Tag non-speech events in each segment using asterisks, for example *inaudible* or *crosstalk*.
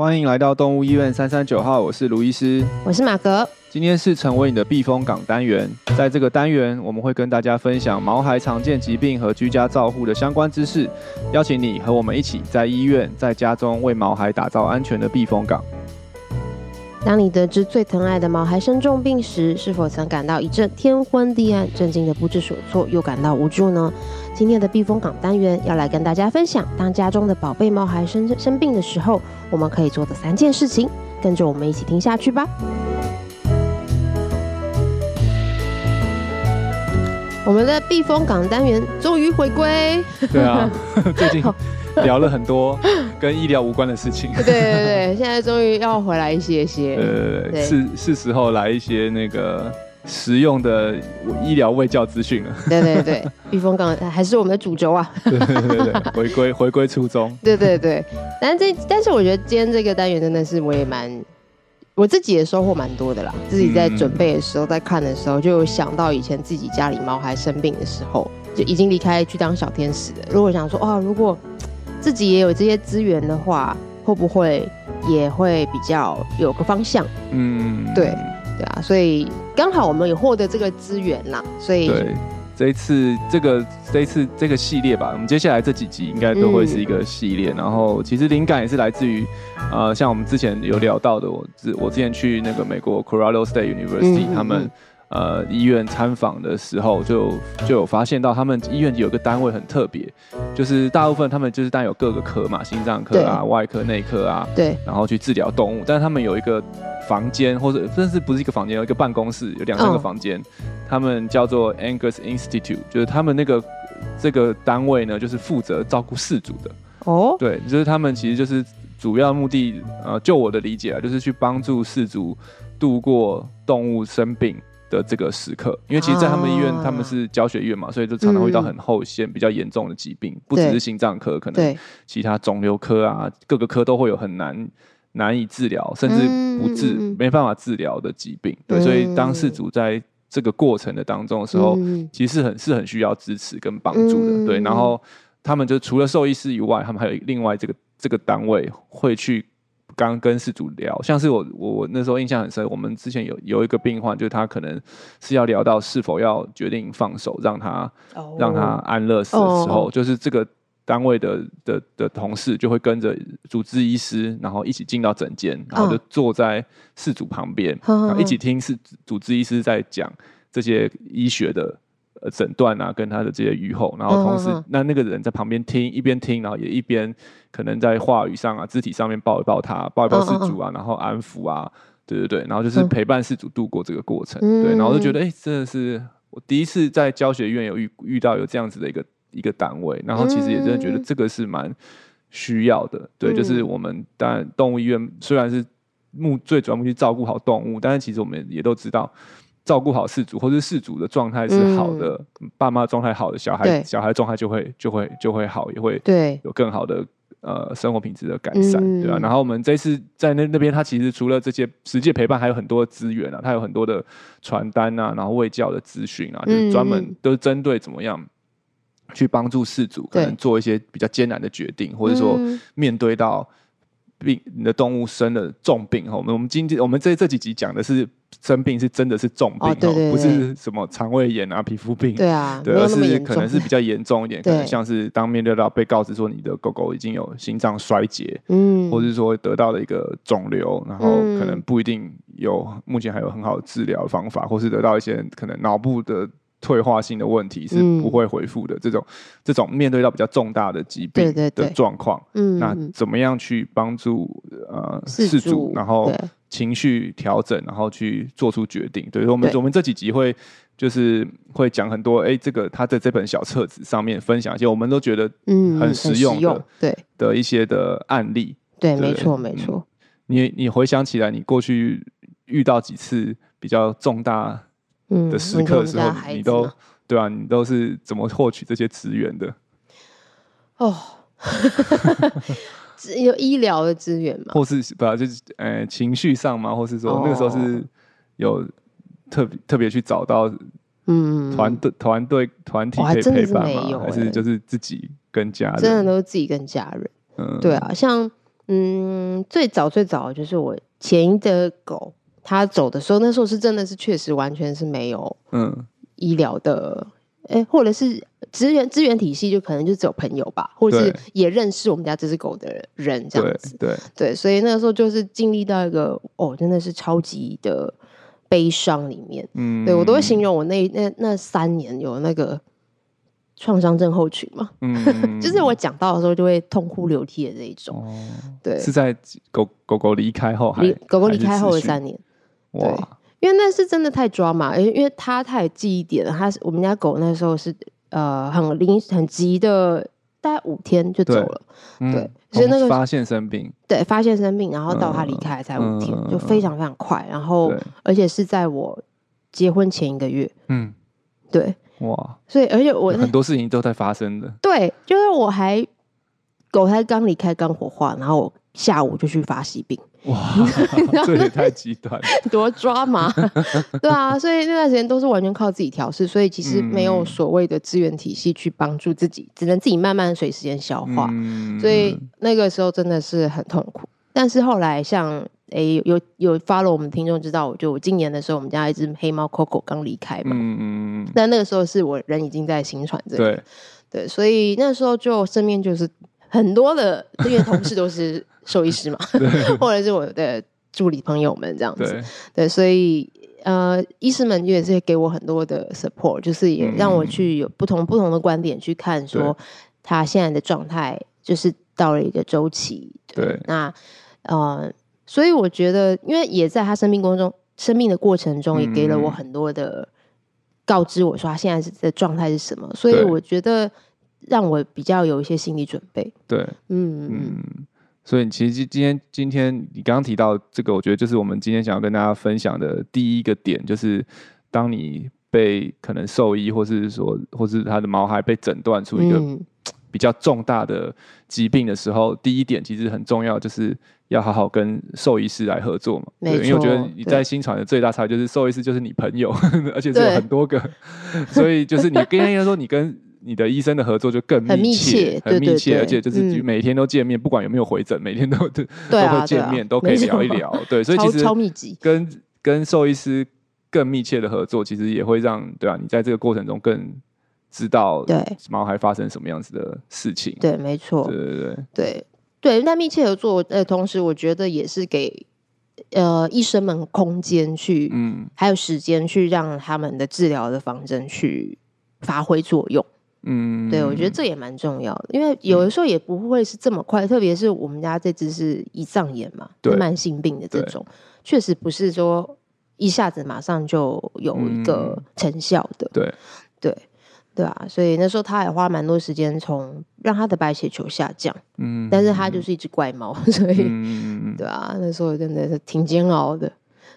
欢迎来到动物医院三三九号，我是卢医师，我是马格。今天是成为你的避风港单元，在这个单元我们会跟大家分享毛孩常见疾病和居家照护的相关知识，邀请你和我们一起在医院、在家中为毛孩打造安全的避风港。当你得知最疼爱的毛孩生重病时，是否曾感到一阵天昏地暗、震惊的不知所措，又感到无助呢？今天的避风港单元要来跟大家分享，当家中的宝贝猫孩生生病的时候，我们可以做的三件事情。跟着我们一起听下去吧。我们的避风港单元终于回归。对啊，*laughs* 最近。聊了很多跟医疗无关的事情。对对对，现在终于要回来一些些。呃，是是时候来一些那个实用的医疗卫教资讯了。对对对，避 *laughs* 风港还是我们的主轴啊。对对对，*laughs* 回归回归初衷。对对对，但这但是我觉得今天这个单元真的是我也蛮我自己也收获蛮多的啦。自己在准备的时候，在看的时候，就有想到以前自己家里猫还生病的时候，就已经离开去当小天使了。如果想说啊，如果自己也有这些资源的话，会不会也会比较有个方向？嗯，对，对啊，所以刚好我们也获得这个资源啦，所以对这一次这个这一次这个系列吧，我们接下来这几集应该都会是一个系列。嗯、然后其实灵感也是来自于，呃，像我们之前有聊到的，我之我之前去那个美国 Colorado State University，嗯、他们。呃，医院参访的时候就就有发现到，他们医院有个单位很特别，就是大部分他们就是带有各个科嘛，心脏科啊、外科、内科啊，对，然后去治疗动物。但是他们有一个房间，或者甚至不是一个房间，有一个办公室，有两三个房间，哦、他们叫做 Angus Institute，就是他们那个这个单位呢，就是负责照顾事主的。哦，对，就是他们其实就是主要目的，呃，就我的理解啊，就是去帮助事主度过动物生病的这个时刻，因为其实，在他们医院，他们是教学院嘛，所以就常常会遇到很后线、比较严重的疾病，不只是心脏科，可能其他肿瘤科啊，各个科都会有很难难以治疗，甚至不治、没办法治疗的疾病。对，所以当事主在这个过程的当中的时候，其实是很是很需要支持跟帮助的。对，然后他们就除了兽医师以外，他们还有另外这个这个单位会去。刚跟事主聊，像是我我那时候印象很深，我们之前有有一个病患，就是他可能是要聊到是否要决定放手，让他、oh. 让他安乐死的时候，oh. 就是这个单位的的的同事就会跟着主治医师，然后一起进到诊间，然后就坐在事主旁边，oh. 然后一起听是主治医师在讲这些医学的。呃，诊断啊，跟他的这些预后，然后同时，嗯、那那个人在旁边听，一边听，然后也一边可能在话语上啊、肢体上面抱一抱他，抱一抱事主啊，嗯、然后安抚啊，对对对，然后就是陪伴事主度过这个过程，嗯、对，然后就觉得，哎、欸，真的是我第一次在教学院有遇遇到有这样子的一个一个单位，然后其实也真的觉得这个是蛮需要的，对，就是我们当然动物医院虽然是目最主要目的照顾好动物，但是其实我们也都知道。照顾好事主，或是事主的状态是好的，嗯、爸妈状态好的，小孩小孩状态就会就会就会好，也会对。有更好的呃生活品质的改善，嗯、对吧？然后我们这次在那那边，他其实除了这些实际陪伴，还有很多资源啊，他有很多的传单啊，然后卫教的资讯啊，就是专门都是针对怎么样去帮助事主，可能做一些比较艰难的决定，或者说面对到。病，你的动物生了重病哈，我们我们今天我们这这几集讲的是生病是真的是重病哦，对对对，不是什么肠胃炎啊、皮肤病，对啊，*laughs* 对，而是可能是比较严重一点，可能像是当面对到被告知说你的狗狗已经有心脏衰竭，嗯，或者是说得到了一个肿瘤，然后可能不一定有目前还有很好的治疗方法，或是得到一些可能脑部的。退化性的问题是不会回复的，嗯、这种这种面对到比较重大的疾病的状况，嗯，那怎么样去帮助呃事主，然后情绪调整，然后去做出决定？对，我们我们这几集会就是会讲很多，哎，这个他在这本小册子上面分享一些我们都觉得嗯很实用的，对。的一些的案例，对，对。没错没错。嗯、你你回想起来，你过去遇到几次比较重大？的时刻的时候，嗯、你都对啊，你都是怎么获取这些资源的？哦，*laughs* 有医疗的资源吗？或是不就是呃情绪上吗？或是说那个时候是有特别特别去找到嗯团队团队团体可以陪伴吗？还是就是自己跟家人？真的都是自己跟家人。嗯，对啊，像嗯，最早最早就是我前一的狗，它走的时候，那时候是真的是确实完全是没有嗯。医疗的，哎、或者是资源资源体系，就可能就只有朋友吧，或者是也认识我们家这只狗的人这样子，对。对，对，所以那个时候就是经历到一个哦，真的是超级的悲伤里面，嗯，对我都会形容我那那那三年有那个。创伤症候群嘛，嗯，*laughs* 就是我讲到的时候就会痛哭流涕的这一种，哦，对，是在狗狗狗离开后还，狗狗离开后的三年，对，因为那是真的太抓嘛，因为因为他太有记忆点了，他是我们家狗那时候是呃很临很急的，大概五天就走了，对，所以那个发现生病，对，发现生病，然后到他离开才五天，嗯，就非常非常快，然后而且是在我结婚前一个月，嗯，对。哇！所以，而且我很多事情都在发生的。对，就是我还狗才刚离开，刚火化，然后我下午就去发喜病。哇，*laughs* 这也太极端，*laughs* 多抓马！*laughs* 对啊，所以那段时间都是完全靠自己调试，所以其实没有所谓的资源体系去帮助自己，只能自己慢慢随时间消化。嗯。所以那个时候真的是很痛苦。但是后来像。诶、欸，有有 follow 我们听众知道，我就我今年的时候，我们家一只黑猫 Coco 刚离开嘛。嗯嗯。但那个时候是我人已经在新传这里。对。对，所以那时候就身边就是很多的因为同事都是兽医师嘛，*laughs* *laughs* 或者是我的助理朋友们这样子。对。对，所以呃，医师们也是给我很多的 support，就是也让我去有不同不同的观点去看，说他现在的状态就是到了一个周期。对。对那呃。所以我觉得，因为也在他生命过程中，生命的过程中，也给了我很多的告知，我说他现在的状态是什么。所以我觉得让我比较有一些心理准备。对，嗯嗯。所以其实今天今天你刚刚提到这个，我觉得就是我们今天想要跟大家分享的第一个点，就是当你被可能兽医，或是说，或是他的毛孩被诊断出一个比较重大的疾病的时候，第一点其实很重要，就是。要好好跟兽医师来合作嘛，对，因为我觉得你在新传的最大差异就是兽医师就是你朋友，*laughs* 而且是有很多个，所以就是你 *laughs* 跟人家说你跟你的医生的合作就更密切，很密切，密切而且就是每天都见面，嗯、不管有没有回诊，每天都都都会见面，都可以聊一聊，对，所以其实超密集，跟跟兽医师更密切的合作，其实也会让对啊，你在这个过程中更知道对。毛孩发生什么样子的事情，对，没错，对对对。对。对，那密切合作呃同时，我觉得也是给呃医生们空间去，嗯，还有时间去让他们的治疗的方针去发挥作用，嗯，对，我觉得这也蛮重要的，因为有的时候也不会是这么快，嗯、特别是我们家这只是胰脏炎嘛，对，慢性病的这种，确实不是说一下子马上就有一个成效的，嗯、对，对。对啊，所以那时候他也花蛮多时间，从让他的白血球下降。嗯，但是他就是一只怪猫，所以，嗯、对啊，那时候真的是挺煎熬的。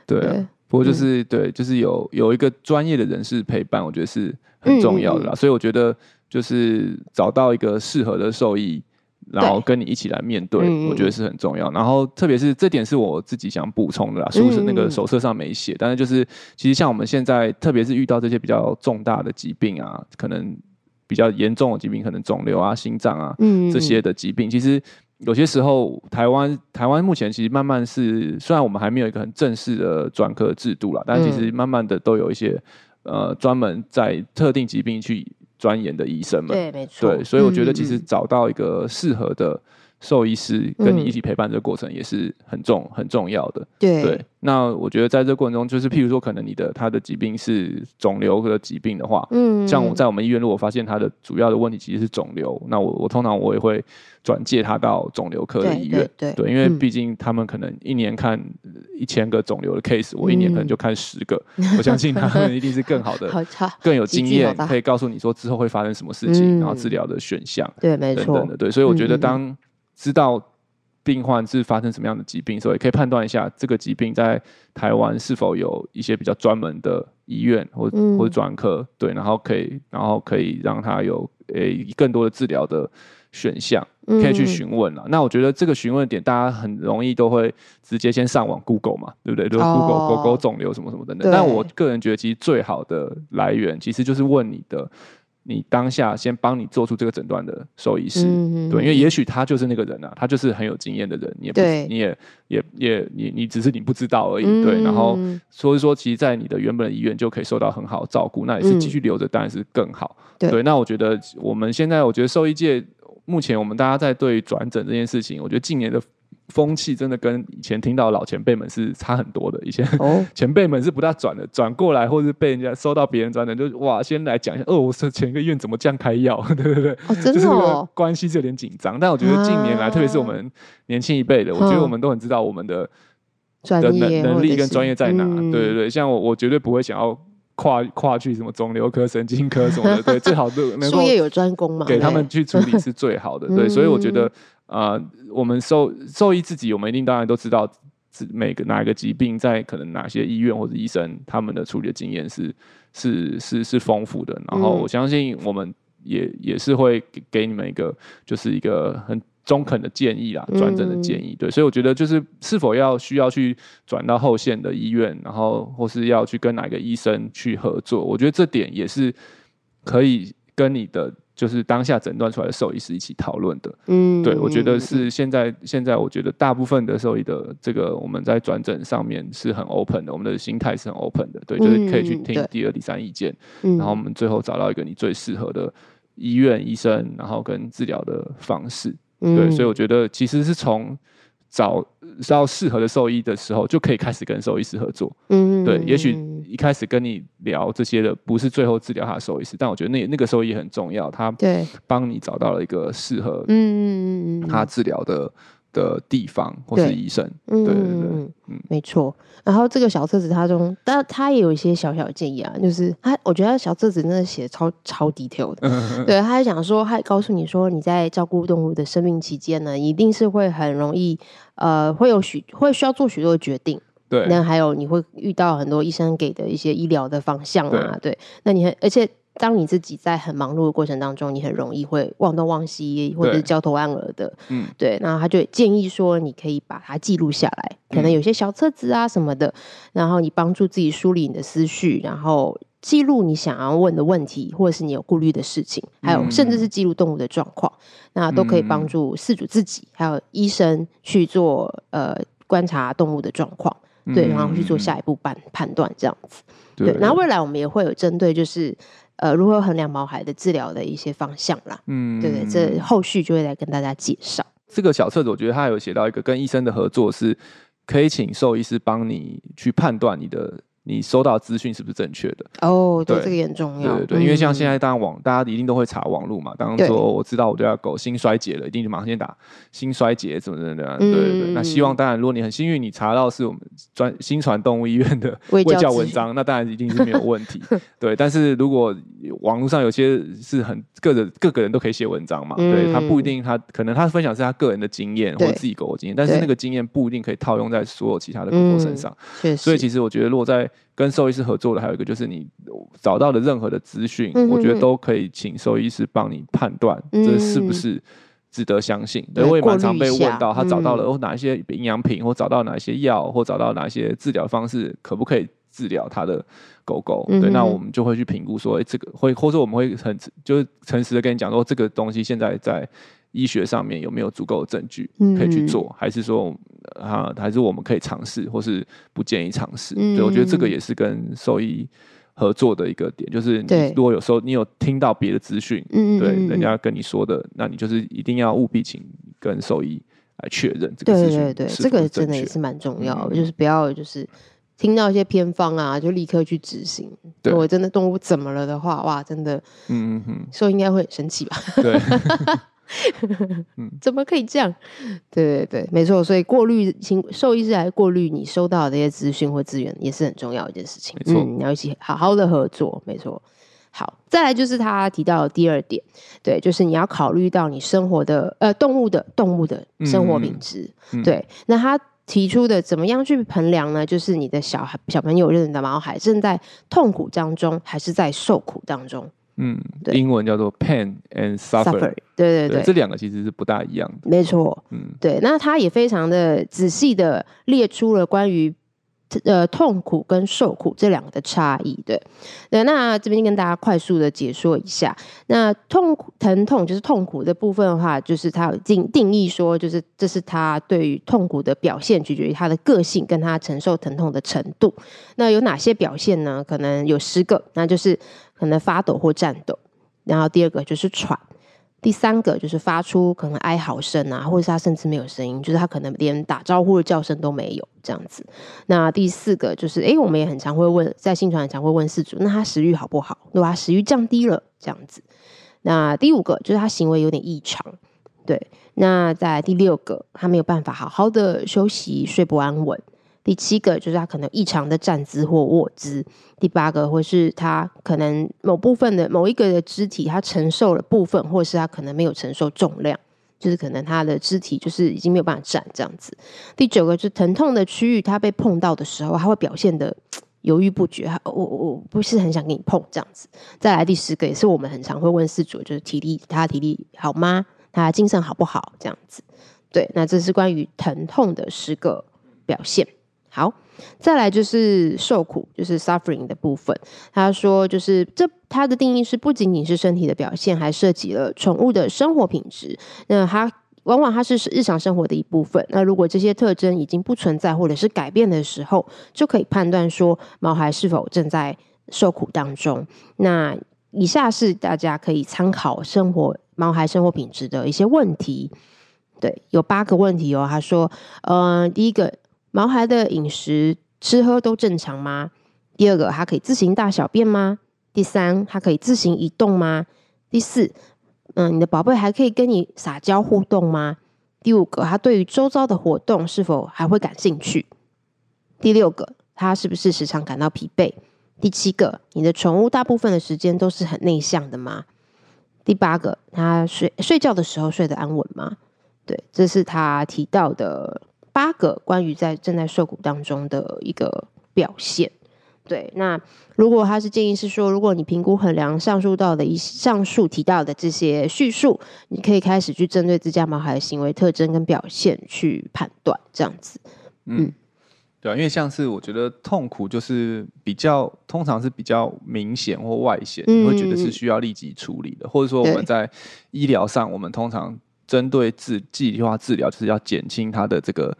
对，啊对，不过就是、嗯、对，就是有有一个专业的人士陪伴，我觉得是很重要的啦。嗯、所以我觉得就是找到一个适合的受益。然后跟你一起来面对，对，我觉得是很重要。然后特别是这点是我自己想补充的啦，书是那个手册上没写，但是就是其实像我们现在，特别是遇到这些比较重大的疾病啊，可能比较严重的疾病，可能肿瘤啊、心脏啊这些的疾病，其实有些时候台湾台湾目前其实慢慢是，虽然我们还没有一个很正式的专科制度啦，但其实慢慢的都有一些呃专门在特定疾病去。钻研的医生们，对，没错，对，所以我觉得其实找到一个适合的兽医师跟你一起陪伴这个过程也是很重很重要的。对，对，那我觉得在这个过程中，就是譬如说，可能你的他的疾病是肿瘤的疾病的话，嗯，像我在我们医院，如果发现他的主要的问题其实是肿瘤，那我我通常我也会转介他到肿瘤科的医院，对，对，对，对，因为毕竟他们可能一年看一千个肿瘤的 case，我一年可能就看十个，嗯，我相信他们一定是更好的，*laughs* 好更有经验，可以告诉你说之后会发生什么事情，嗯，然后治疗的选项，对，没错，等等的，对，所以我觉得当知道病患是发生什么样的疾病，所以可以判断一下这个疾病在台湾是否有一些比较专门的医院或或者专科，对，然后可以然后可以让他有诶、欸、更多的治疗的选项，可以去询问了。那我觉得这个询问点，大家很容易都会直接先上网 Google 嘛，对不对？就是 Google 狗狗肿瘤什么什么等等。但我个人觉得，其实最好的来源其实就是问你的。你当下先帮你做出这个诊断的兽医师，嗯、对，因为也许他就是那个人啊，他就是很有经验的人，你也不对你也也也你你只是你不知道而已，嗯、对。然后所以说，其实，在你的原本的医院就可以受到很好的照顾，那也是继续留着当然是更好。对，对，那我觉得我们现在，我觉得兽医界目前我们大家在对转诊这件事情，我觉得近年的。风气真的跟以前听到老前辈们是差很多的。以前 *laughs* 前辈们是不大转的，转过来或者是被人家收到别人转的，就哇，先来讲一下。哦，我说前一个院怎么这样开药？*laughs* 对对对，哦、真的哦、就是关系是有点紧张。但我觉得近年来，啊、特别是我们年轻一辈的，我觉得我们都很知道我们的的能能力跟专业在哪。嗯、对对对，像我，我绝对不会想要跨跨去什么肿瘤科、神经科什么的。对，最好都能够术业有专攻嘛，给他们去处理是最好的。对，*laughs* 所以我觉得。啊、呃，我们兽兽医自己，我们一定当然都知道，每个哪一个疾病，在可能哪些医院或者医生他们的处理的经验是是是是丰富的。然后我相信我们也也是会给给你们一个就是一个很中肯的建议啦，转诊的建议。对，所以我觉得就是是否要需要去转到后线的医院，然后或是要去跟哪个医生去合作，我觉得这点也是可以跟你的。就是当下诊断出来的兽医师一起讨论的，嗯，对，我觉得是现在现在我觉得大部分的兽医的这个我们在转诊上面是很 open 的，我们的心态是很 open 的，对，就是可以去听第二、第三意见，然后我们最后找到一个你最适合的医院、医生，然后跟治疗的方式，对，所以我觉得其实是从。找到适合的兽医的时候，就可以开始跟兽医师合作。嗯，对，也许一开始跟你聊这些的不是最后治疗他的兽医师，但我觉得那那个兽医很重要，他对帮你找到了一个适合嗯他治疗的。的地方或是医生，对对对，嗯，没错。然后这个小册子它中，但它也有一些小小的建议啊，就是他我觉得小册子真的写超超 detail 的，*laughs* 对，他还讲说，他还告诉你说，你在照顾动物的生命期间呢，一定是会很容易，呃，会有许会需要做许多的决定，对，那还有你会遇到很多医生给的一些医疗的方向啊，对，对，那你很而且。当你自己在很忙碌的过程当中，你很容易会忘东忘西，或者是焦头烂额的。嗯，对。那他就建议说，你可以把它记录下来，可能有些小册子啊什么的，然后你帮助自己梳理你的思绪，然后记录你想要问的问题，或者是你有顾虑的事情，还有甚至是记录动物的状况，那都可以帮助饲主自己还有医生去做呃观察动物的状况，对，然后去做下一步判判断这样子。对。然后未来我们也会有针对就是。呃，如何衡量毛孩的治疗的一些方向啦？嗯，对对，这后续就会来跟大家介绍。这个小册子，我觉得它有写到一个跟医生的合作，是可以请兽医师帮你去判断你的。你收到资讯是不是正确的？哦，对，这个也很重要。对对对，因为像现在当然网，大家一定都会查网络嘛。当然说我知道我家狗心衰竭了，一定就马上先打心衰竭怎么怎么的。对对对。那希望当然，如果你很幸运，你查到是我们专新传动物医院的 *laughs* 卫教文章，那当然一定是没有问题。*laughs* 对，但是如果网络上有些是很个人，各个人都可以写文章嘛。对，他不一定，他可能他分享是他个人的经验或者自己狗的经验，但是那个经验不一定可以套用在所有其他的狗狗身上。所以其实我觉得，如果在跟兽医师合作的还有一个就是你找到的任何的资讯，嗯、我觉得都可以请兽医师帮你判断这是不是值得相信。嗯、对，我也蛮常被问到，他找到了哪一些营养品，或找到哪一些药，或找到哪一些治疗方式，可不可以治疗他的狗狗？嗯、对，那我们就会去评估说，哎、欸，这个会，或者我们会很就是诚实的跟你讲说，这个东西现在在医学上面有没有足够的证据可以去做，嗯、还是说？啊，还是我们可以尝试，或是不建议尝试。嗯、对，我觉得这个也是跟兽医合作的一个点，就是你如果有时候你有听到别的资讯，对，对人家跟你说的，那你就是一定要务必请跟兽医来确认这个资讯。对对对，这个真的也是蛮重要的，嗯、就是不要就是听到一些偏方啊，就立刻去执行。对，如果真的动物怎么了的话，哇，真的，嗯嗯嗯，兽医应该会很生气吧？对。*laughs* *laughs* 怎么可以这样？对对对，没错。所以过滤，请兽医师来过滤你收到的这些资讯或资源，也是很重要的一件事情。没错错、嗯，你要一起好好的合作。没错。好，再来就是他提到的第二点，对，就是你要考虑到你生活的呃动物的动物的生活品质。嗯嗯对，那他提出的怎么样去衡量呢？就是你的小孩小朋友，认的毛孩正在痛苦当中，还是在受苦当中？嗯，对。英文叫做 pain and suffer，, 对对，对，这两个其实是不大一样的。没错，嗯，对，那他也非常的仔细的列出了关于呃痛苦跟受苦这两个的差异。对，对，那这边跟大家快速的解说一下。那痛苦疼痛就是痛苦的部分的话，就是它有定定义说，就是这是他对于痛苦的表现，取决于他的个性跟他承受疼痛的程度。那有哪些表现呢？可能有十个，那就是可能发抖或颤抖，然后第二个就是喘。第三个就是发出可能哀嚎声啊，或者是他甚至没有声音，就是他可能连打招呼的叫声都没有这样子。那第四个就是，诶，我们也很常会问，在信传很常会问饲主，那他食欲好不好？如果他？食欲降低了这样子。那第五个就是他行为有点异常，对。那在第六个，他没有办法好好的休息，睡不安稳。第七个就是他可能异常的站姿或卧姿，第八个或是他可能某部分的某一个的肢体，他承受了部分，或是他可能没有承受重量，就是可能他的肢体就是已经没有办法站这样子。第九个就是疼痛的区域，他被碰到的时候，他会表现得犹豫不决，我我不是很想给你碰这样子。再来第十个也是我们很常会问饲主，就是体力，他体力好吗？他精神好不好？这样子。对，那这是关于疼痛的十个表现。好，再来就是受苦，就是 suffering 的部分。他说，就是这他的定义是不仅仅是身体的表现，还涉及了宠物的生活品质。那它往往它是日常生活的一部分。那如果这些特征已经不存在或者是改变的时候，就可以判断说毛孩是否正在受苦当中。那以下是大家可以参考生活毛孩生活品质的一些问题。对，有八个问题哦。他说，嗯、呃，第一个。毛孩的饮食吃喝都正常吗？第二个，它可以自行大小便吗？第三，它可以自行移动吗？第四，嗯，你的宝贝还可以跟你撒娇互动吗？第五个，它对于周遭的活动是否还会感兴趣？第六个，它是不是时常感到疲惫？第七个，你的宠物大部分的时间都是很内向的吗？第八个，它睡睡觉的时候睡得安稳吗？对，这是他提到的。八个关于在正在受苦当中的一个表现，对。那如果他是建议是说，如果你评估衡量上述到的一上述提到的这些叙述，你可以开始去针对自家毛孩的行为特征跟表现去判断，这样子。嗯，对啊，因为像是我觉得痛苦就是比较通常是比较明显或外显，你会觉得是需要立即处理的，嗯、或者说我们在医疗上，我们通常。针对治计划治疗，就是要减轻他的这个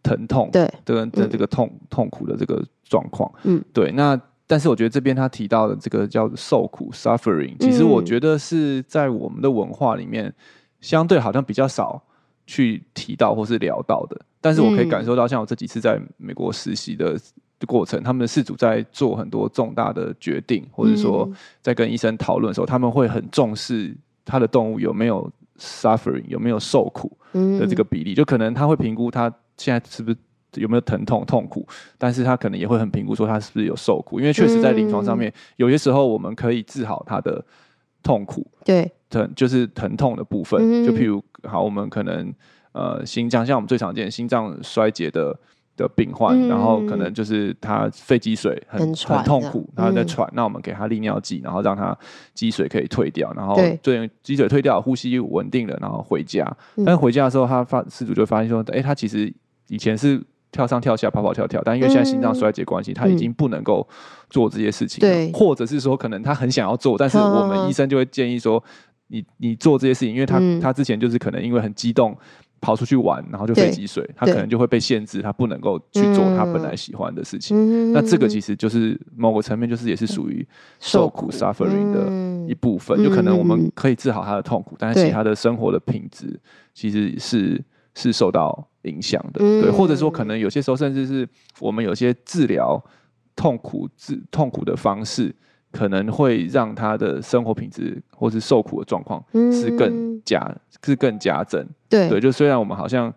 疼痛，对，的的这个痛、嗯、痛苦的这个状况，嗯，对。那但是我觉得这边他提到的这个叫受苦 （suffering），其实我觉得是在我们的文化里面相对好像比较少去提到或是聊到的。但是我可以感受到，像我这几次在美国实习的过程，他们的事主在做很多重大的决定，或者说在跟医生讨论的时候，他们会很重视他的动物有没有。Suffering 有没有受苦的这个比例，就可能他会评估他现在是不是有没有疼痛痛苦，但是他可能也会很评估说他是不是有受苦，因为确实在临床上面，有些时候我们可以治好他的痛苦，对，疼就是疼痛的部分，就譬如好，我们可能呃心脏，像我们最常见心脏衰竭的。的病患，然后可能就是他肺积水很很，痛苦，他在喘，嗯、那我们给他利尿剂，然后让他积水可以退掉，然后对积水退掉，呼吸稳定了，然后回家。嗯、但是回家的时候，他发失主就发现说，哎，他其实以前是跳上跳下、跑跑跳跳，但因为现在心脏衰竭关系，嗯、他已经不能够做这些事情了。对，或者是说，可能他很想要做，但是我们医生就会建议说，你你做这些事情，因为他、嗯、他之前就是可能因为很激动。跑出去玩，然后就肺积水，他可能就会被限制，他不能够去做他本来喜欢的事情。嗯、那这个其实就是某个层面，就是也是属于受苦 suffering 的一部分。就可能我们可以治好他的痛苦，但是其他的生活的品质其实是是受到影响的。对，或者说可能有些时候，甚至是我们有些治疗痛苦治痛苦的方式，可能会让他的生活品质或是受苦的状况是更加、嗯、是更加增。对对，就虽然我们好像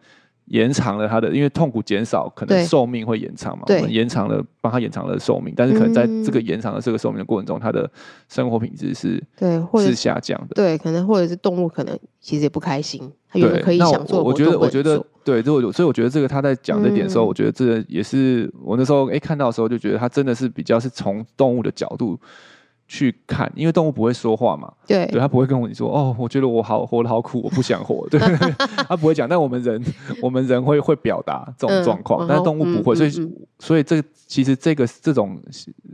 延长了他的，因为痛苦减少，可能寿命会延长嘛。对我们延长了，帮他延长了寿命，但是可能在这个延长的这个寿命的过程中，他的生活品质是对或是下降的。对，可能或者是动物可能其实也不开心，他原本可以想做，我觉得我觉得对，所以我觉得这个他在讲这点的时候，嗯、我觉得这个也是我那时候哎看到的时候就觉得他真的是比较是从动物的角度。去看，因为动物不会说话嘛，对，对，它不会跟我说哦，我觉得我好活得好苦，我不想活，*laughs* 对，它不会讲。但我们人，*laughs* 我们人会会表达这种状况，嗯、但是动物不会，嗯、所以、嗯、所以这其实这个这种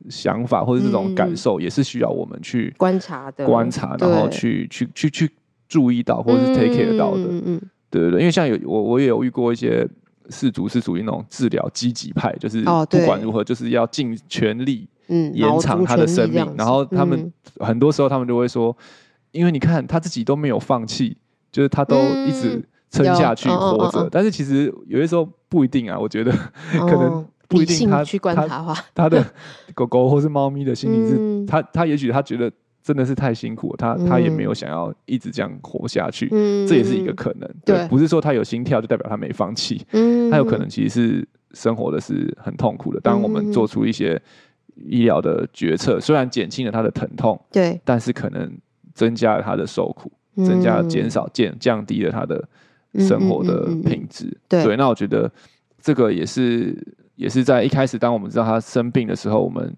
想法或者这种感受，也是需要我们去观察的，观察，然后去去去去注意到，或者是 take care 到的，嗯嗯，对对对，因为像有我我也有遇过一些氏族是属于那种治疗积极派，就是不管如何就是要尽全力。嗯，延长他的生命，然后他们、嗯、很多时候他们就会说，因为你看他自己都没有放弃，就是他都一直撑下去活着。但是其实有些时候不一定啊，我觉得、*laughs* 哦、可能不一定他。去观察他，*laughs* 他的 *laughs* 狗狗或是猫咪的心理是，嗯、他他也许他觉得真的是太辛苦，他、嗯、他也没有想要一直这样活下去，嗯、这也是一个可能。对，对，不是说他有心跳就代表他没放弃，嗯，他有可能其实是生活的是很痛苦的。当我们做出一些。医疗的决策虽然减轻了他的疼痛，对，但是可能增加了他的受苦，嗯、增加了减少降降低了他的生活的品质。对，对，那我觉得这个也是也是在一开始，当我们知道他生病的时候，我们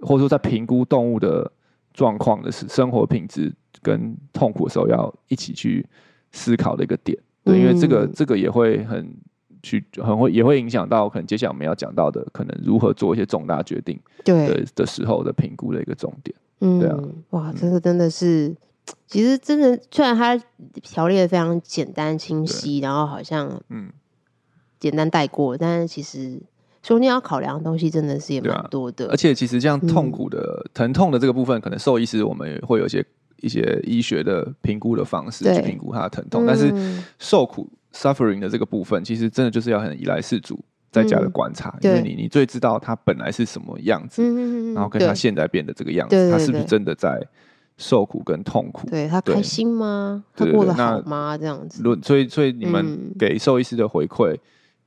或者说在评估动物的状况的是生活品质跟痛苦的时候，要一起去思考的一个点。对，因为这个、嗯、这个也会很。去很会也会影响到可能接下来我们要讲到的，可能如何做一些重大决定对的的时候的评估的一个重点。嗯，对啊，哇，这个真的是，嗯、其实真的虽然它条列的非常简单清晰，然后好像嗯简单带过，但是其实中间要考量的东西真的是也蛮多的。啊、而且其实这样痛苦的、嗯、疼痛的这个部分，可能兽医师我们也会有一些一些医学的评估的方式去评估它的疼痛，但是受苦。Suffering 的这个部分，其实真的就是要很依赖事主在家的观察，嗯、因为你你最知道他本来是什么样子，嗯、然后跟他现在变得这个样子，他是不是真的在受苦跟痛苦？对他开心吗？对他过得好吗？这样子。所以所以你们给兽医师的回馈，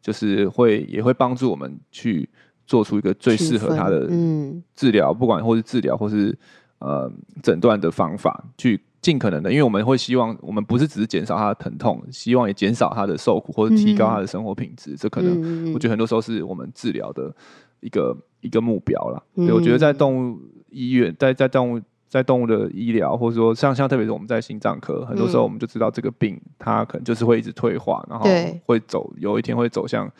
就是会也会帮助我们去做出一个最适合他的治疗，不管或是治疗或是呃诊断的方法去。尽可能的，因为我们会希望，我们不是只是减少他的疼痛，希望也减少他的受苦，或者提高他的生活品质。嗯、这可能，我觉得很多时候是我们治疗的一个一个目标啦。嗯、对，我觉得在动物医院，在在动物在动物的医疗，或者说像像特别是我们在心脏科，很多时候我们就知道这个病它可能就是会一直退化，然后会走，有一天会走向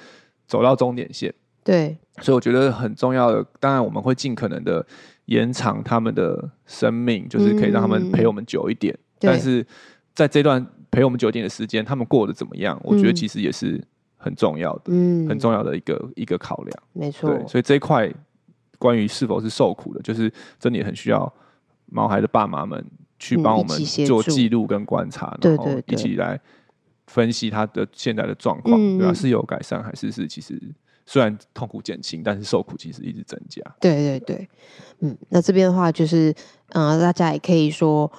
走到终点线。对，所以我觉得很重要的，当然我们会尽可能的。延长他们的生命，就是可以让他们陪我们久一点。嗯、但是在这段陪我们久一点的时间，他们过得怎么样？我觉得其实也是很重要的，嗯，很重要的一个一个考量。没错，对，所以这一块关于是否是受苦的，就是真的也很需要毛孩的爸妈们去帮我们做记录跟观察，然后一起来分析他的现在的状况，对吧？是有改善还是是其实？虽然痛苦减轻，但是受苦其实一直增加。对对对，嗯，那这边的话就是，嗯、呃，大家也可以说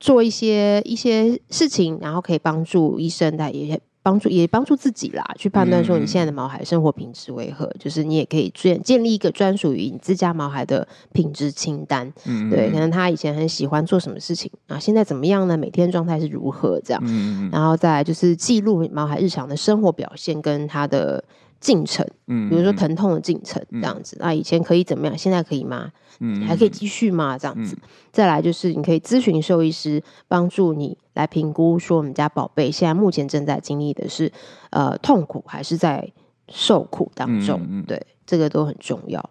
做一些一些事情，然后可以帮助医生，但也帮助也帮助自己啦，去判断说你现在的毛孩生活品质为何。嗯、就是你也可以建建立一个专属于你自家毛孩的品质清单。嗯，对，可能他以前很喜欢做什么事情啊，现在怎么样呢？每天状态是如何？这样，嗯，然后再来就是记录毛孩日常的生活表现跟他的。进程，嗯，比如说疼痛的进程这样子，那、以前可以怎么样？现在可以吗？嗯，还可以继续吗？这样子，嗯、再来就是你可以咨询兽医师，帮助你来评估，说我们家宝贝现在目前正在经历的是呃痛苦，还是在受苦当中？嗯嗯、对，这个都很重要。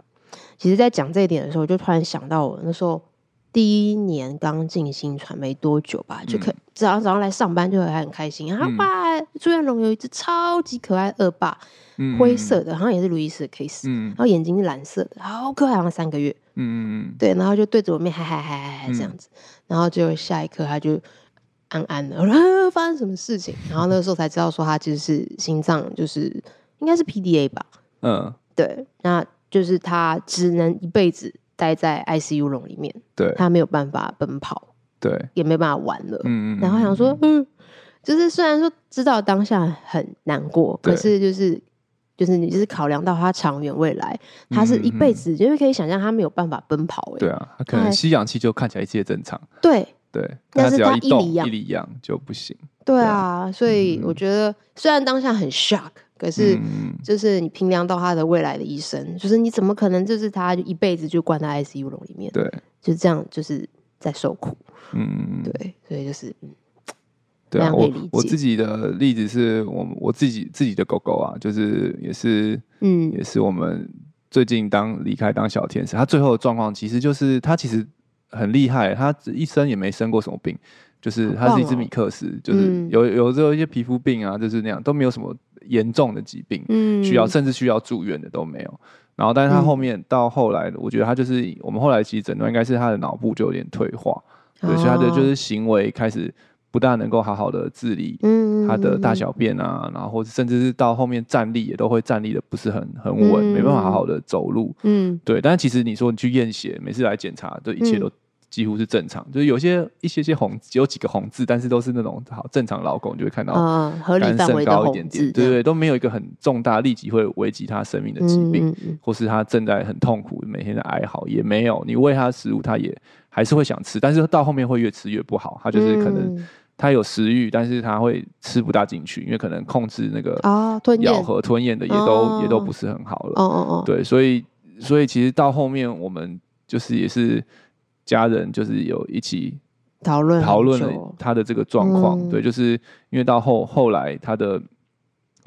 其实，在讲这一点的时候，就突然想到我那时候。第一年刚进新传没多久吧，就可早上早上来上班就还很开心。然后哇，朱彦龙有一只超级可爱恶霸，灰色的，好像也是路易斯的 case，然后眼睛是蓝色的，好可爱，好像三个月。嗯嗯对，然后就对着我面嗨嗨嗨嗨嗨这样子，然后就下一刻他就安安的，发生什么事情？然后那个时候才知道说他其实是心脏就是应该是 PDA 吧。嗯，对，那就是他只能一辈子。待在 ICU 笼里面，对，他没有办法奔跑，对，也没办法玩了。嗯嗯，然后想说，嗯，就是虽然说知道当下很难过，可是就是就是你就是考量到他长远未来，他是一辈子，因为可以想象他没有办法奔跑。对啊，他可能吸氧气就看起来一切正常。对对，但是他一离氧，一离氧就不行。对啊，所以我觉得虽然当下很 shock，可是就是你评量到他的未来的一生，就是你怎么可能就是他一辈子就关在 ICU 笼里面？对，就这样就是在受苦。嗯，对，所以就是嗯，对啊，我我自己的例子是我我自己自己的狗狗啊，就是也是嗯，也是我们最近当离开当小天使，他最后的状况其实就是他其实很厉害，他一生也没生过什么病。就是它是一只米克斯，哦、就是有有时候一些皮肤病啊，就是那样都没有什么严重的疾病，嗯，需要甚至需要住院的都没有。然后，但是他后面、嗯、到后来，我觉得他就是我们后来其实诊断应该是他的脑部就有点退化，所以他的就是行为开始不大能够好好的自理，嗯，它的大小便啊，然后甚至是到后面站立也都会站立的不是很很稳，嗯、没办法好好的走路，嗯，对。但是其实你说你去验血，每次来检查，对，一切都。几乎是正常，就是有些一些些红，有几个红字，但是都是那种好正常老狗，你就会看到合理范围高一点点，对对，都没有一个很重大立即会危及他生命的疾病，嗯嗯、或是他正在很痛苦，每天在哀嚎，也没有。你喂他食物，他也还是会想吃，但是到后面会越吃越不好。他就是可能他有食欲，但是他会吃不大进去，因为可能控制那个咬合吞咽的也都、哦、也都不是很好了。哦哦哦，对，所以所以其实到后面我们就是也是。家人就是有一起讨论讨论了他的这个状况，嗯、对，就是因为到后后来他的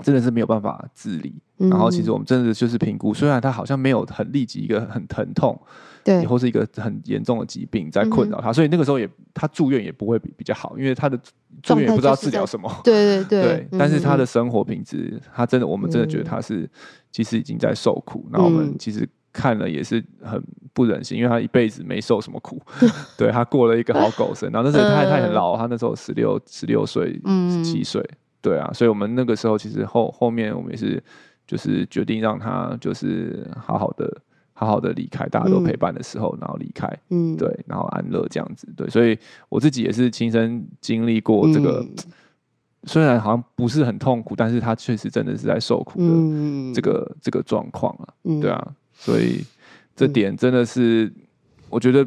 真的是没有办法自理，嗯、然后其实我们真的就是评估，虽然他好像没有很立即一个很疼痛，对，或是一个很严重的疾病在困扰他，嗯、所以那个时候也他住院也不会比比较好，因为他的住院也不知道治疗什么，对对对，对，但是他的生活品质，他真的我们真的觉得他是其实已经在受苦，然后我们其实。看了也是很不忍心，因为他一辈子没受什么苦，*laughs* 对，他过了一个好狗生，然后那时候他他很老，他那时候十六十六岁，十七岁，对啊，所以我们那个时候其实后后面我们也是就是决定让他就是好好的好好的离开，大家都陪伴的时候，然后离开，嗯，对，然后安乐这样子，对，所以我自己也是亲身经历过这个，虽然好像不是很痛苦，但是他确实真的是在受苦的这个这个状况啊，对啊。所以这点真的是，我觉得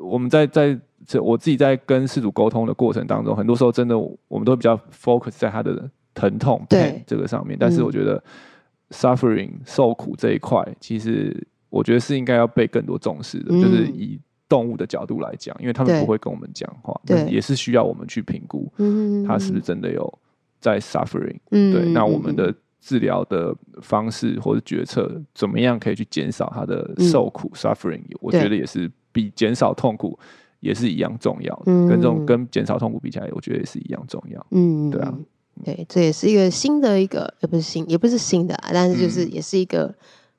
我们在在这我自己在跟事主沟通的过程当中，很多时候真的我们都比较 focus 在他的疼痛对这个上面。但是我觉得 suffering 受苦这一块，其实我觉得是应该要被更多重视的。就是以动物的角度来讲，因为他们不会跟我们讲话，但也是需要我们去评估，他是不是真的有在 suffering。嗯对，那我们的。治疗的方式或者决策怎么样可以去减少他的受苦、嗯、suffering？我觉得也是比减少痛苦也是一样重要的。嗯、跟这种跟减少痛苦比起来，我觉得也是一样重要。嗯，对啊，对，这也是一个新的一个，也不是新，也不是新的，啊但是就是也是一个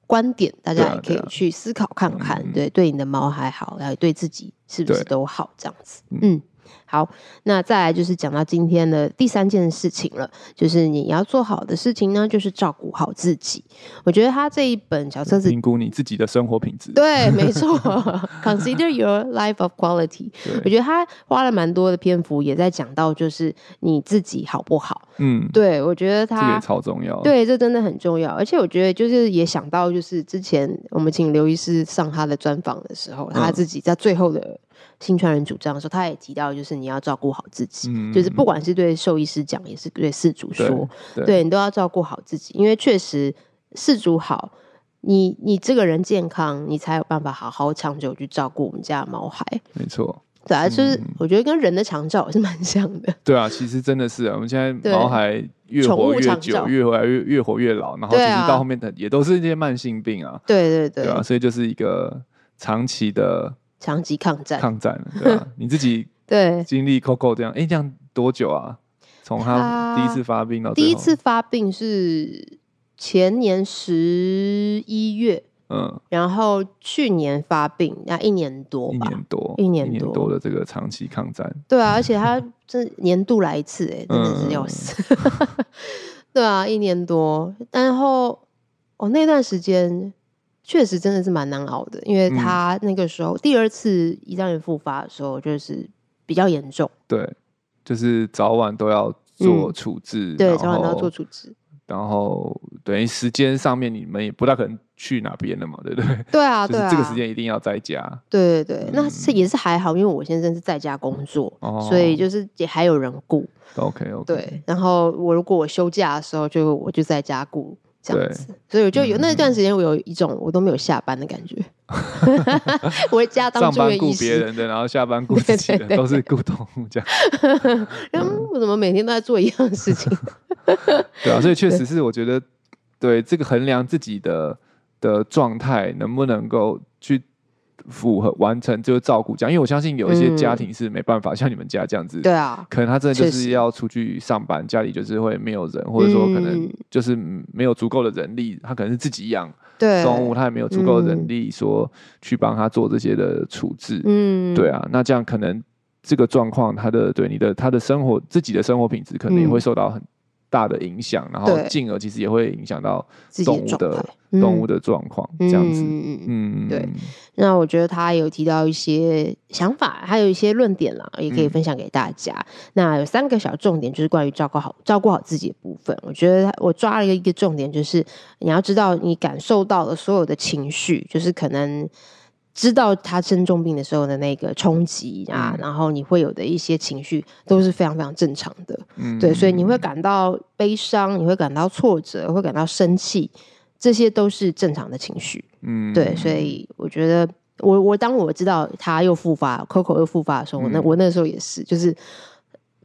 观点，嗯、大家也可以去思考看看。对，啊对，啊、对，对你的猫还好，然后对自己是不是都好？这样子，嗯。嗯好，那再来就是讲到今天的第三件事情了，就是你要做好的事情呢，就是照顾好自己。我觉得他这一本小册子评估你自己的生活品质，对，没错，*laughs* Consider your life of quality。我觉得他花了蛮多的篇幅，也在讲到就是你自己好不好。嗯，对，我觉得他这个也超重要，对，这真的很重要。而且我觉得就是也想到，就是之前我们请刘医师上他的专访的时候，他自己在最后的。心传人主张的时候，他也提到，就是你要照顾好自己，嗯、就是不管是对兽医师讲，也是对饲主说，对，对你都要照顾好自己，因为确实饲主好，你你这个人健康，你才有办法好好长久去照顾我们家的毛孩。没错，对啊，就是我觉得跟人的长照也是蛮像的。对啊，其实真的是啊，我们现在毛孩越活越久，越活越越活越老，然后其实到后面的也都是一些慢性病啊。对对对，对啊，所以就是一个长期的。长期抗战，抗战，对吧？*laughs* 你自己对。经历 Coco 这样，哎，这样多久啊？从他第一次发病到第一次发病是前年十一月，嗯，然后去年发病，那一年多，一年多，一年多，多的这个长期抗战，对啊，而且他 *laughs* 这年度来一次，哎，真的是要死，*laughs* 对啊，一年多，然后哦，那段时间。确实真的是蛮难熬的，因为他那个时候、嗯、第二次胰脏炎复发的时候，就是比较严重。对，就是早晚都要做处置。嗯、对，早晚都要做处置。然后等于，时间上面你们也不大可能去哪边了嘛，对不对？*laughs* 对啊，对啊，这个时间一定要在家。对对对，嗯、那是也是还好，因为我先生是在家工作，哦、所以就是也还有人顾。OK OK。对，然后我如果我休假的时候，就我就在家顾。这样子，所以我就有那段时间，我有一种我都没有下班的感觉。*laughs* 我会家当上班顾别人的，然后下班顾 *laughs* 自己的，都是顾动物这样。然后我怎么每天都在做一样的事情？*laughs* 对啊，所以确实是我觉得，对这个衡量自己的的状态能不能够去。符合完成就是照顾这样，因为我相信有一些家庭是没办法、嗯、像你们家这样子，对啊，可能他真的就是要出去上班，家里就是会没有人，或者说可能就是没有足够的人力，他可能是自己养动物，他也没有足够的人力说去帮他做这些的处置，嗯，对啊，那这样可能这个状况，他的对你的他的生活自己的生活品质可能也会受到很大的影响，然后进而其实也会影响到动物的。动物的状况、嗯、这样子，嗯嗯，对。那我觉得他有提到一些想法，还有一些论点啦，也可以分享给大家。嗯、那有三个小重点，就是关于照顾好照顾好自己的部分。我觉得我抓了一个一个重点，就是你要知道你感受到的所有的情绪，就是可能知道他生重病的时候的那个冲击啊，嗯、然后你会有的一些情绪都是非常非常正常的。嗯，对，所以你会感到悲伤，你会感到挫折，会感到生气。这些都是正常的情绪，嗯，对，所以我觉得我，我我当我知道他又复发，Coco 又复发的时候，我那、嗯、我那时候也是，就是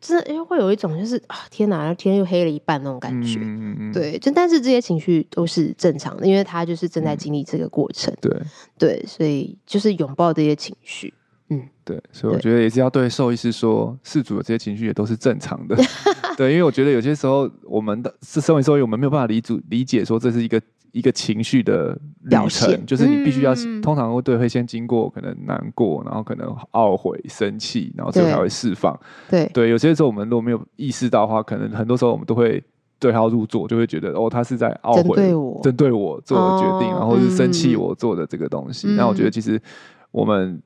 真的，因为会有一种就是啊，天哪，天又黑了一半那种感觉，嗯嗯对，就但是这些情绪都是正常的，因为他就是正在经历这个过程，嗯、对。对，所以就是拥抱这些情绪，嗯，对，所以我觉得也是要对兽医师说，事主的这些情绪也都是正常的，*laughs* 对，因为我觉得有些时候我们的是身为兽医，我们没有办法理解理解说这是一个。一个情绪的旅程，就是你必须要，嗯、通常会对会先经过可能难过，然后可能懊悔、生气，然后最后才会释放。对对，有些时候我们如果没有意识到的话，可能很多时候我们都会对号入座，就会觉得哦，他是在懊悔，针对我，针对我做的决定，哦、然后是生气我做的这个东西。那、嗯、我觉得其实我们。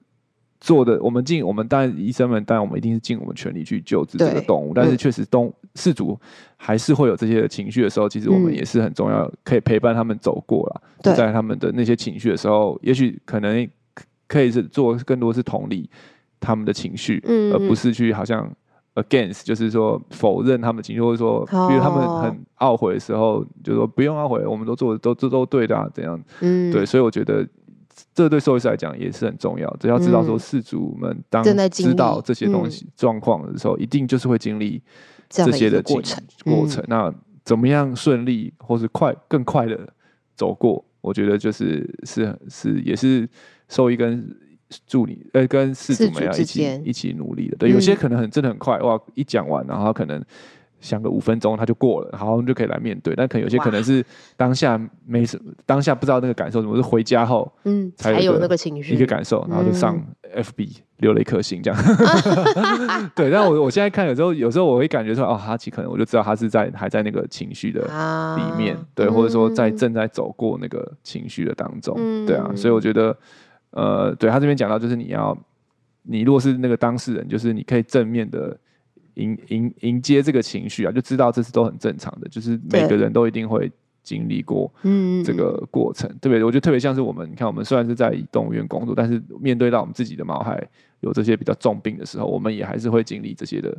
做的，我们尽我们当然医生们当然我们一定是尽我们全力去救治这个动物，但是确实动事主还是会有这些情绪的时候，其实我们也是很重要，可以陪伴他们走过了。就在他们的那些情绪的时候，也许可能可以是做更多是同理他们的情绪，而不是去好像 against，就是说否认他们的情绪，或者说比如他们很懊悔的时候，就说不用懊悔，我们都做的都都都对的啊，怎样？嗯，对，所以我觉得。这对兽医师来讲也是很重要，只要知道说饲主们当知道这些东西状况的时候，一定就是会经历这些的过程。过程那怎么样顺利或是快更快的走过？我觉得就是是是也是兽医跟助理呃跟饲主们要一起一起努力的。对，有些可能很真的很快哇，一讲完然后可能。想个五分钟，他就过了，好，我们就可以来面对。但可能有些可能是当下没什么，当下不知道那个感受什么，是回家后，嗯，才有那个情绪一个感受，然后就上 FB 留了一颗心这样。*laughs* 对，但我我现在看有时候，有时候我会感觉说，哦，哈奇可能我就知道他是在还在那个情绪的里面，对，或者说在正在走过那个情绪的当中，对啊，所以我觉得，呃，对他这边讲到，就是你要，你如果是那个当事人，就是你可以正面的。迎迎迎接这个情绪啊，就知道这是都很正常的，就是每个人都一定会经历过这个过程，对不对？我觉得特别像是我们，你看我们虽然是在动物园工作，但是面对到我们自己的毛孩有这些比较重病的时候，我们也还是会经历这些的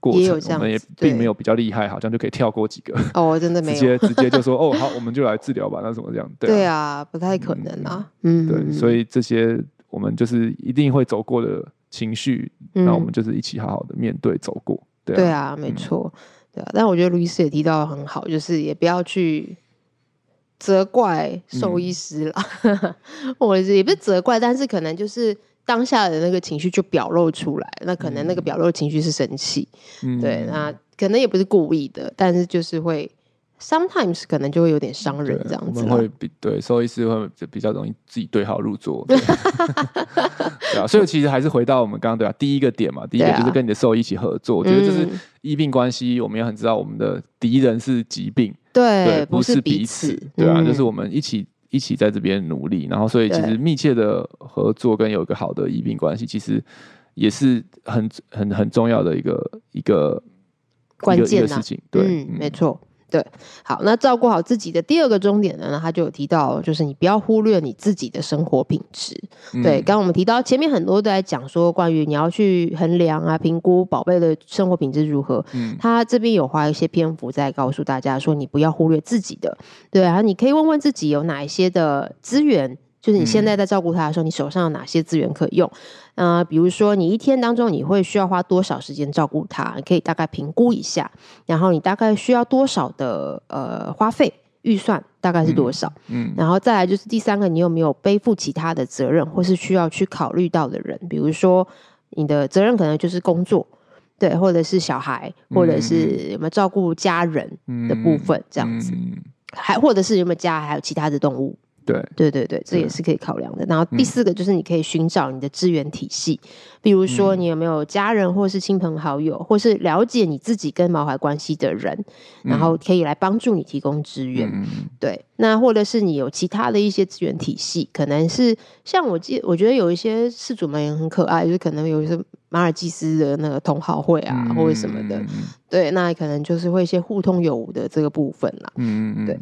过程。我们也并没有比较厉害，好像就可以跳过几个 *laughs* 哦，真的没有，直接直接就说 *laughs* 哦好，我们就来治疗吧，那什么这样？对啊，对啊，不太可能啊。嗯，对，所以这些我们就是一定会走过的。情绪，那我们就是一起好好的面对走过，对啊，对啊，没错，对啊。但我觉得卢医师也提到很好，就是也不要去责怪兽医师了，嗯、*laughs* 或者是也不是责怪，但是可能就是当下的那个情绪就表露出来，那可能那个表露情绪是生气，嗯、对，那可能也不是故意的，但是就是会。Sometimes 可能就会有点伤人这样子，我们会比对兽医师会就比较容易自己对号入座，对，*laughs* 对啊，所以其实还是回到我们刚刚对啊，第一个点嘛，第一个就是跟你的兽医一起合作，我觉得就是医病关系，我们也很知道我们的敌人是疾病，对，不是彼此，对啊，就是我们一起一起在这边努力，然后所以其实密切的合作跟有一个好的医病关系，其实也是很很很重要的一个一个关键事情，对，没错。对，好，那照顾好自己的第二个重点呢，他就有提到，就是你不要忽略你自己的生活品质。嗯、对，刚刚我们提到前面很多都在讲说，关于你要去衡量啊、评估宝贝的生活品质如何。嗯，他这边有花一些篇幅在告诉大家说，你不要忽略自己的。对啊，你可以问问自己有哪一些的资源。就是你现在在照顾他的时候，你手上有哪些资源可用？呃，比如说你一天当中你会需要花多少时间照顾他？你可以大概评估一下，然后你大概需要多少的呃花费预算大概是多少？嗯，嗯，然后再来就是第三个，你有没有背负其他的责任，或是需要去考虑到的人？比如说你的责任可能就是工作，对，或者是小孩，或者是有没有照顾家人的部分这样子，还或者是有没有家还有其他的动物？对对对对，这也是可以考量的。然后第四个就是你可以寻找你的资源体系，嗯、比如说你有没有家人或是亲朋好友，或是了解你自己跟毛孩关系的人，嗯、然后可以来帮助你提供资源。嗯、对，那或者是你有其他的一些资源体系，可能是像我记，我觉得有一些事主们也很可爱，就是可能有一些马尔济斯的那个同好会啊，嗯、或者什么的。对，那可能就是会一些互通有无的这个部分啦。嗯嗯对。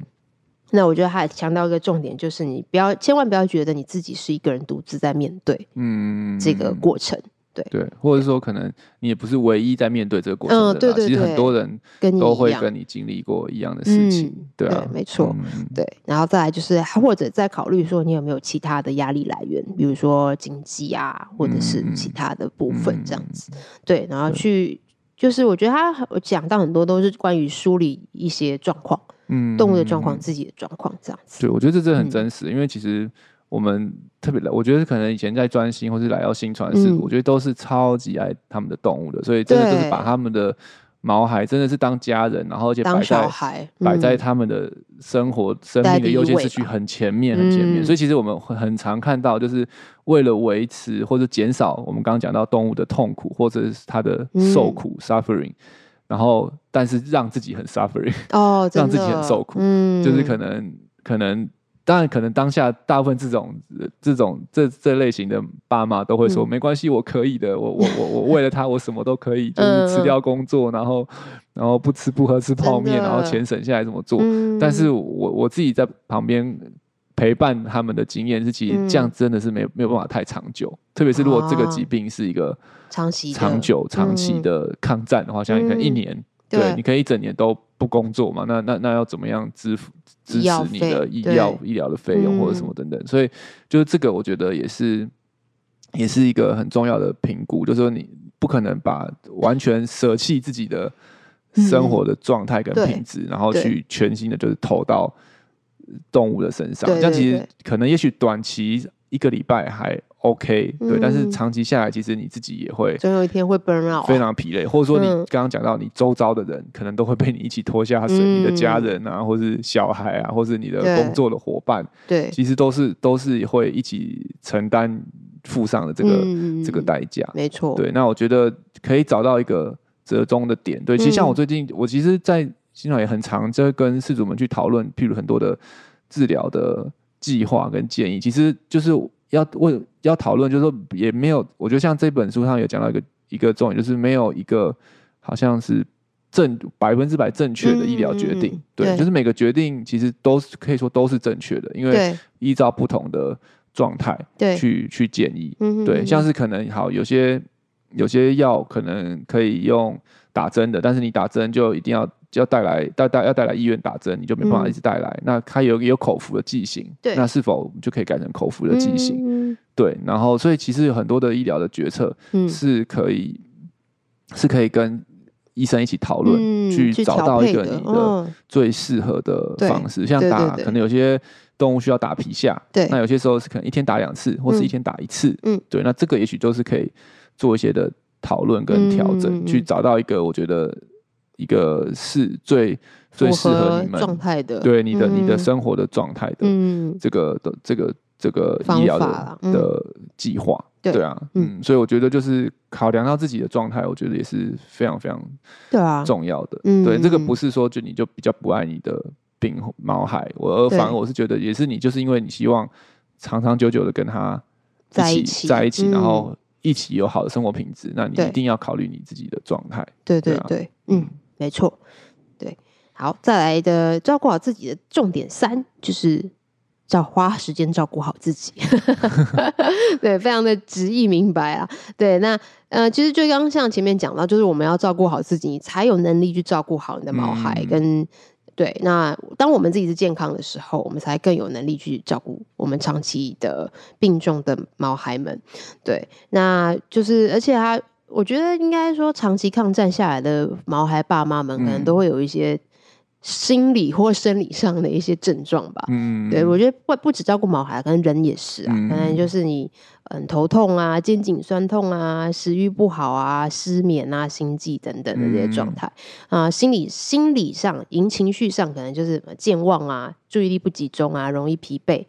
那我觉得他还强调一个重点，就是你不要千万不要觉得你自己是一个人独自在面对，嗯，这个过程，对。对，或者说可能你也不是唯一在面对这个过程的，嗯，对对对，其实很多人都会跟你经历过一样的事情，对啊，没错，对，然后再来就是或者再考虑说你有没有其他的压力来源，比如说经济啊，或者是其他的部分这样子，对，然后去就是我觉得他讲到很多都是关于梳理一些状况。嗯，动物的状况，自己的状况，这样子。对，我觉得这真的很真实，嗯、因为其实我们特别来，我觉得可能以前在专心或是来到新传是，嗯、我觉得都是超级爱他们的动物的，所以真的就是把他们的毛孩真的是当家人，然后而且摆在摆、嗯、在他们的生活生命的优先次序很前面很前面，嗯、所以其实我们很常看到，就是为了维持或者减少我们刚刚讲到动物的痛苦或者是它的受苦、嗯、suffering。然后，但是让自己很 suffering，哦，*laughs* 让自己很受苦，嗯，就是可能，可能，当然，可能当下大部分这种、这种、这这类型的爸妈都会说，嗯、没关系，我可以的，我我我我为了他，我什么都可以，*laughs* 就是辞掉工作，然后然后不吃不喝吃泡面，然后钱省下来怎么做？嗯、但是我我自己在旁边。陪伴他们的经验是，其实这样真的是没有没有办法太长久，特别是如果这个疾病是一个长期、长久、长期的抗战的话，像你看一年，对，你可以一整年都不工作嘛？那那那要怎么样支付支持你的医药医疗的费用或者什么等等？所以就是这个，我觉得也是也是一个很重要的评估，就是说你不可能把完全舍弃自己的生活的状态跟品质，然后去全心的就是投到。动物的身上，这样其实可能也许短期一个礼拜还 OK，对，但是长期下来，其实你自己也会总有一天会 burn out，非常疲累，或者说你刚刚讲到你周遭的人，可能都会被你一起拖下水，你的家人啊，或是小孩啊，或是你的工作的伙伴，对，其实都是都是会一起承担负上的这个这个代价，没错，对，那我觉得可以找到一个折中的点，对，其实像我最近，我其实，在。经常也很常，就会跟事主们去讨论，譬如很多的治疗的计划跟建议，其实就是要问要讨论，就是说也没有，我觉得像这本书上有讲到一个一个重点，就是没有一个好像是正百分之百正确的医疗决定，嗯嗯嗯对，对就是每个决定其实都是可以说都是正确的，因为依照不同的状态去对去建议，嗯对，像是可能好有些有些药可能可以用打针的，但是你打针就一定要。要带来带带要带来医院打针，你就没办法一直带来。嗯、那它有有口服的剂型，对，那是否就可以改成口服的剂型？嗯、对，然后所以其实有很多的医疗的决策是可以、嗯、是可以跟医生一起讨论，嗯、去找到一个你的最适合的方式。像打可能有些动物需要打皮下，对，那有些时候是可能一天打两次，或是一天打一次，嗯，对，那这个也许都是可以做一些的讨论跟调整，嗯、去找到一个我觉得。一个是最最适合你们状态的，对你的你的生活的状态的，嗯。这个的这个这个医疗的的计划，对啊，嗯，所以我觉得就是考量到自己的状态，我觉得也是非常非常对啊重要的，对，这个不是说就你就比较不爱你的病毛孩，我而反而我是觉得也是你就是因为你希望长长久久的跟他在一起在一起，然后一起有好的生活品质，那你一定要考虑你自己的状态，对。对对，嗯。没错，对，好，再来的照顾好自己的重点三就是。要花时间照顾好自己，*laughs* 对，非常的直译明白啊。对，那呃，其实就刚刚像前面讲到，就是我们要照顾好自己，你才有能力去照顾好你的毛孩。跟、嗯、对，那当我们自己是健康的时候，我们才更有能力去照顾我们长期的病重的毛孩们。对，那就是而且他，我觉得应该说，长期抗战下来的毛孩爸妈们，可能都会有一些。心理或生理上的一些症状吧，嗯，对，我觉得不不止照顾毛孩，可能人也是啊，可能就是你嗯头痛啊、肩颈酸痛啊、食欲不好啊、失眠啊、心悸等等的这些状态。啊，心理心理上、因情绪上，可能就是健忘啊、注意力不集中啊、容易疲惫、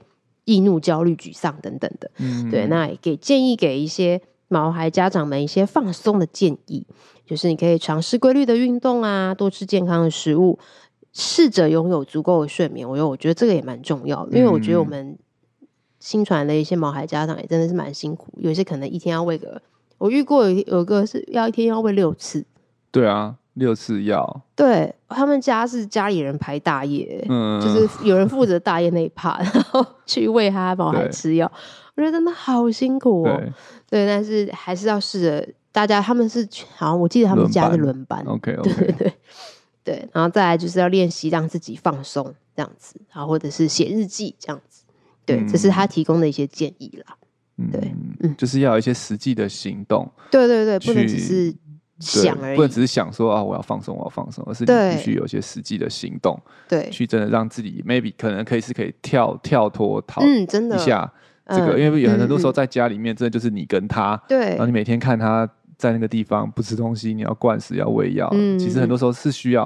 易怒、焦虑、沮丧等等的，嗯，对，那给建议给一些毛孩家长们一些放松的建议，就是你可以尝试规律的运动啊，多吃健康的食物。试着拥有足够的睡眠，我觉得我觉得这个也蛮重要的，因为我觉得我们新传的一些毛孩家长也真的是蛮辛苦，有些可能一天要喂个，我遇过有有个是要一天要喂六次，对啊，六次药，对他们家是家里人排大夜，嗯，*laughs* 就是有人负责大夜那一趴，然后去喂他帮孩吃药，我觉得真的好辛苦哦，对，对，但是还是要试着，大家他们是好像我记得他们家是轮班，OK OK，对对。对。对，然后再来就是要练习让自己放松这样子，然后或者是写日记这样子，对，嗯、这是他提供的一些建议啦。对，嗯，就是要有一些实际的行动。对对对，不能只是想而已，不能只是想说啊，我要放松，我要放松，而是你必须有一些实际的行动，对，去真的让自己 maybe 可能可以是可以跳跳脱逃，嗯，真的。一下这个，嗯、因为有很多时候在家里面，真的就是你跟他，对，然后你每天看他。在那个地方不吃东西，你要灌食，要喂药。嗯，其实很多时候是需要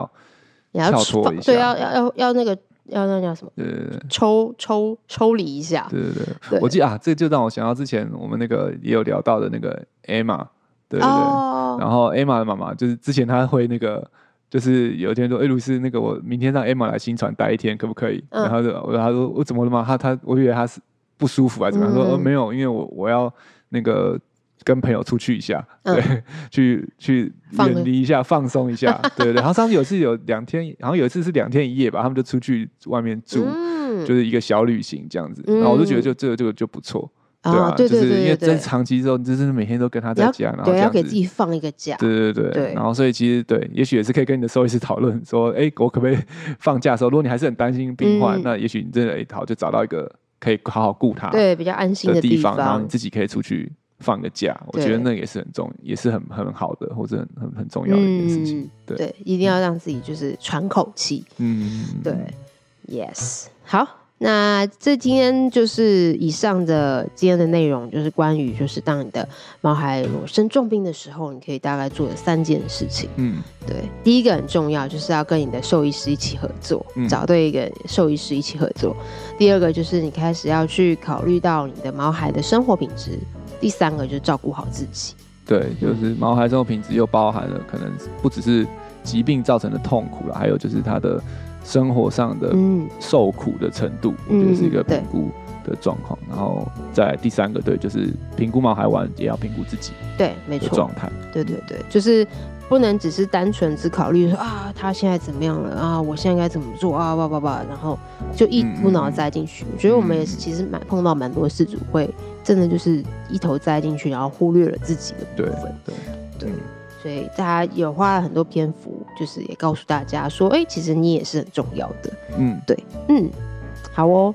跳脱一下，对，要要要要那个要那叫什么？对对对，抽抽抽离一下。对对对，对。我记得啊，这就让我想到之前我们那个也有聊到的那个 Emma，对对对。哦、然后 Emma 的妈妈就是之前她会那个，就是有一天说，哎，卢斯，那个我明天让 Emma 来新传待一天，可不可以？嗯、然后就我他说我怎么了嘛？”她她我以为她是不舒服啊怎么样？嗯、说哦没有，因为我我要那个。跟朋友出去一下，对，*laughs* 嗯、去去远离一下，*laughs* 放松一下，对对对。然后上次有次有两天，然后有一次是两天一夜吧，他们就出去外面住，嗯、就是一个小旅行这样子。嗯、然后我就觉得就这个这个就不错，对啊，就是因为真长期之后，你就是每天都跟他在家，然后对，要给自己放一个假，对对对对。然后所以其实对，也许也是可以跟你的兽医师讨论说，哎，我可不可以 *laughs* 放假的时候，如果你还是很担心病患，嗯、那也许你真的哎好就找到一个可以好好顾他，对，比较安心的地方，然后你自己可以出去。放个假，我觉得那也是很重，也是很很好的，或者很很很重要的一件事情。对，一定要让自己就是喘口气。嗯，对，Yes。好，那这今天就是以上的今天的内容，就是关于就是当你的毛孩生重病的时候，你可以大概做的三件事情。嗯，对，第一个很重要，就是要跟你的兽医师一起合作，找对一个兽医师一起合作。第二个就是你开始要去考虑到你的毛孩的生活品质。第三个就是照顾好自己，对，就是毛孩生活品质又包含了可能不只是疾病造成的痛苦了，还有就是他的生活上的受苦的程度，嗯、我觉得是一个评估的状况。嗯、然后在第三个，对，就是评估毛孩玩也要评估自己，对，没错，状态，对对对，就是。不能只是单纯只考虑说啊，他现在怎么样了啊？我现在该怎么做啊？叭叭叭，然后就一股脑栽进去。嗯、我觉得我们也是，其实蛮碰到蛮多事主会真的就是一头栽进去，然后忽略了自己的部分。对对，对，所以大家有花了很多篇幅，就是也告诉大家说，哎、欸，其实你也是很重要的。嗯，对，嗯，好哦。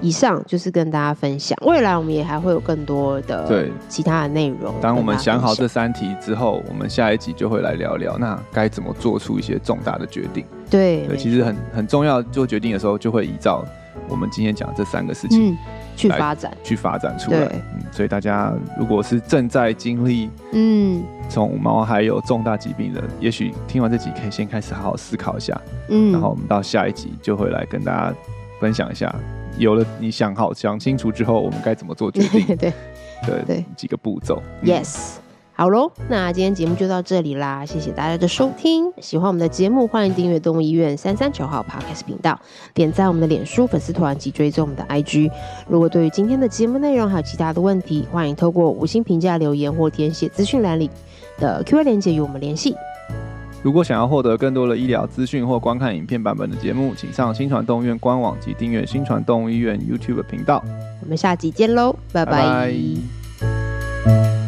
以上就是跟大家分享，未来我们也还会有更多的对其他的内容。当我们想好这三题之后，我们下一集就会来聊聊，那该怎么做出一些重大的决定？对，对，其实很很重要，做决定的时候就会依照我们今天讲这三个事情、嗯、去发展，去发展出来。嗯，所以大家如果是正在经历嗯宠物猫还有重大疾病的，也许听完这集可以先开始好好思考一下。嗯，然后我们到下一集就会来跟大家分享一下。有了你想好想清楚之后，我们该怎么做决定？*laughs* 对对对，几个步骤。Yes，好喽，那今天节目就到这里啦，谢谢大家的收听。喜欢我们的节目，欢迎订阅动物医院三三九号 Podcast 频道，点赞我们的脸书粉丝团及追踪我们的 IG。如果对于今天的节目内容还有其他的问题，欢迎透过五星评价留言或填写资讯栏里的 Q&A 链接与我们联系。如果想要获得更多的医疗资讯或观看影片版本的节目，请上新传动物医院官网及订阅新传动物医院 YouTube 频道。我们下集见喽，拜拜。拜拜。